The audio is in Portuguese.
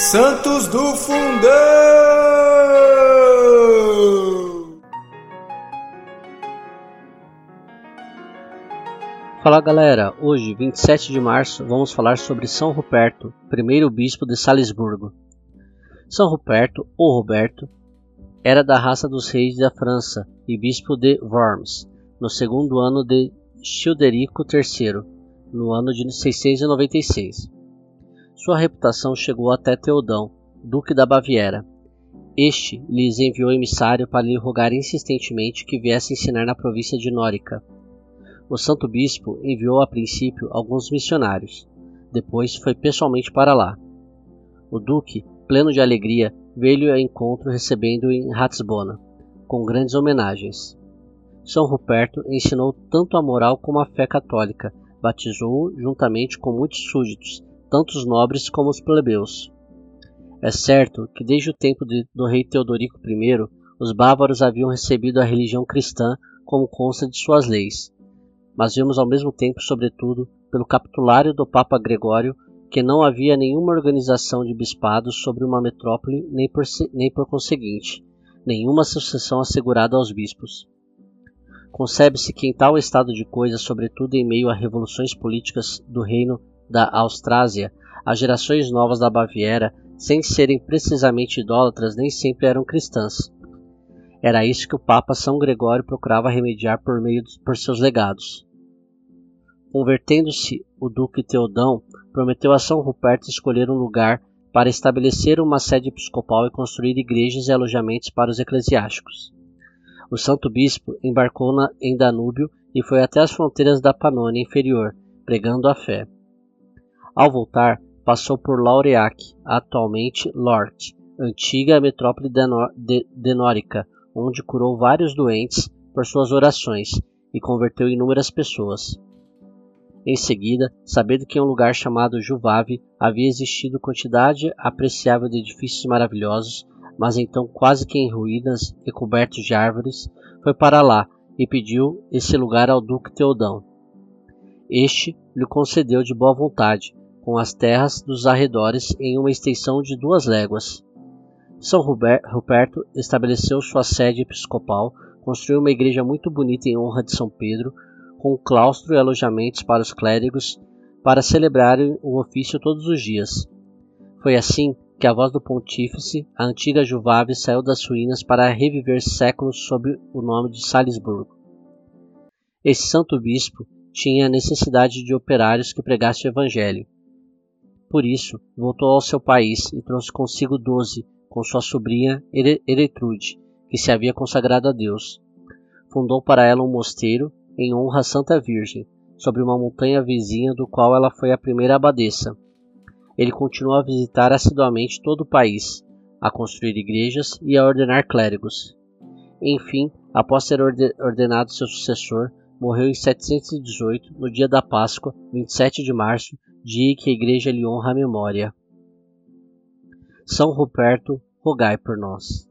Santos do Fundão! Fala galera, hoje, 27 de março, vamos falar sobre São Ruperto, primeiro bispo de Salisburgo. São Ruperto, ou Roberto, era da raça dos reis da França e bispo de Worms, no segundo ano de Childerico III, no ano de 696. Sua reputação chegou até Teodão, duque da Baviera. Este lhes enviou emissário para lhe rogar insistentemente que viesse ensinar na província de Nórica. O santo bispo enviou a princípio alguns missionários. Depois foi pessoalmente para lá. O duque, pleno de alegria, veio ao encontro recebendo-o em Ratisbona, com grandes homenagens. São Ruperto ensinou tanto a moral como a fé católica, batizou-o juntamente com muitos súditos, tanto os nobres como os plebeus. É certo que desde o tempo de, do rei Teodorico I, os bávaros haviam recebido a religião cristã como consta de suas leis, mas vemos ao mesmo tempo, sobretudo, pelo capitulário do Papa Gregório, que não havia nenhuma organização de bispados sobre uma metrópole, nem por, nem por conseguinte, nenhuma sucessão assegurada aos bispos. Concebe-se que em tal estado de coisas, sobretudo em meio a revoluções políticas do reino da Austrásia, as gerações novas da Baviera, sem serem precisamente idólatras, nem sempre eram cristãs. Era isso que o Papa São Gregório procurava remediar por meio dos, por seus legados. Convertendo-se o duque Teodão, prometeu a São Ruperto escolher um lugar para estabelecer uma sede episcopal e construir igrejas e alojamentos para os eclesiásticos o santo bispo embarcou na, em Danúbio e foi até as fronteiras da Panônia Inferior, pregando a fé. Ao voltar, passou por Laureac, atualmente Lort, antiga metrópole denórica, onde curou vários doentes por suas orações e converteu inúmeras pessoas. Em seguida, sabendo que em um lugar chamado Juvave havia existido quantidade apreciável de edifícios maravilhosos, mas então quase que em ruínas e cobertos de árvores, foi para lá e pediu esse lugar ao duque Teodão. Este lhe concedeu de boa vontade, com as terras dos arredores em uma extensão de duas léguas. São Ruperto estabeleceu sua sede episcopal, construiu uma igreja muito bonita em honra de São Pedro, com claustro e alojamentos para os clérigos, para celebrarem o ofício todos os dias. Foi assim que a voz do pontífice, a antiga Juvave saiu das ruínas para reviver séculos sob o nome de Salisburgo. Esse santo bispo tinha necessidade de operários que pregassem o evangelho. Por isso, voltou ao seu país e trouxe consigo doze, com sua sobrinha Eretrude, que se havia consagrado a Deus. Fundou para ela um mosteiro em honra à Santa Virgem, sobre uma montanha vizinha do qual ela foi a primeira abadesa ele continuou a visitar assiduamente todo o país, a construir igrejas e a ordenar clérigos. Enfim, após ser ordenado seu sucessor, morreu em 718, no dia da Páscoa, 27 de março, dia que a igreja lhe honra a memória. São Ruperto, rogai por nós.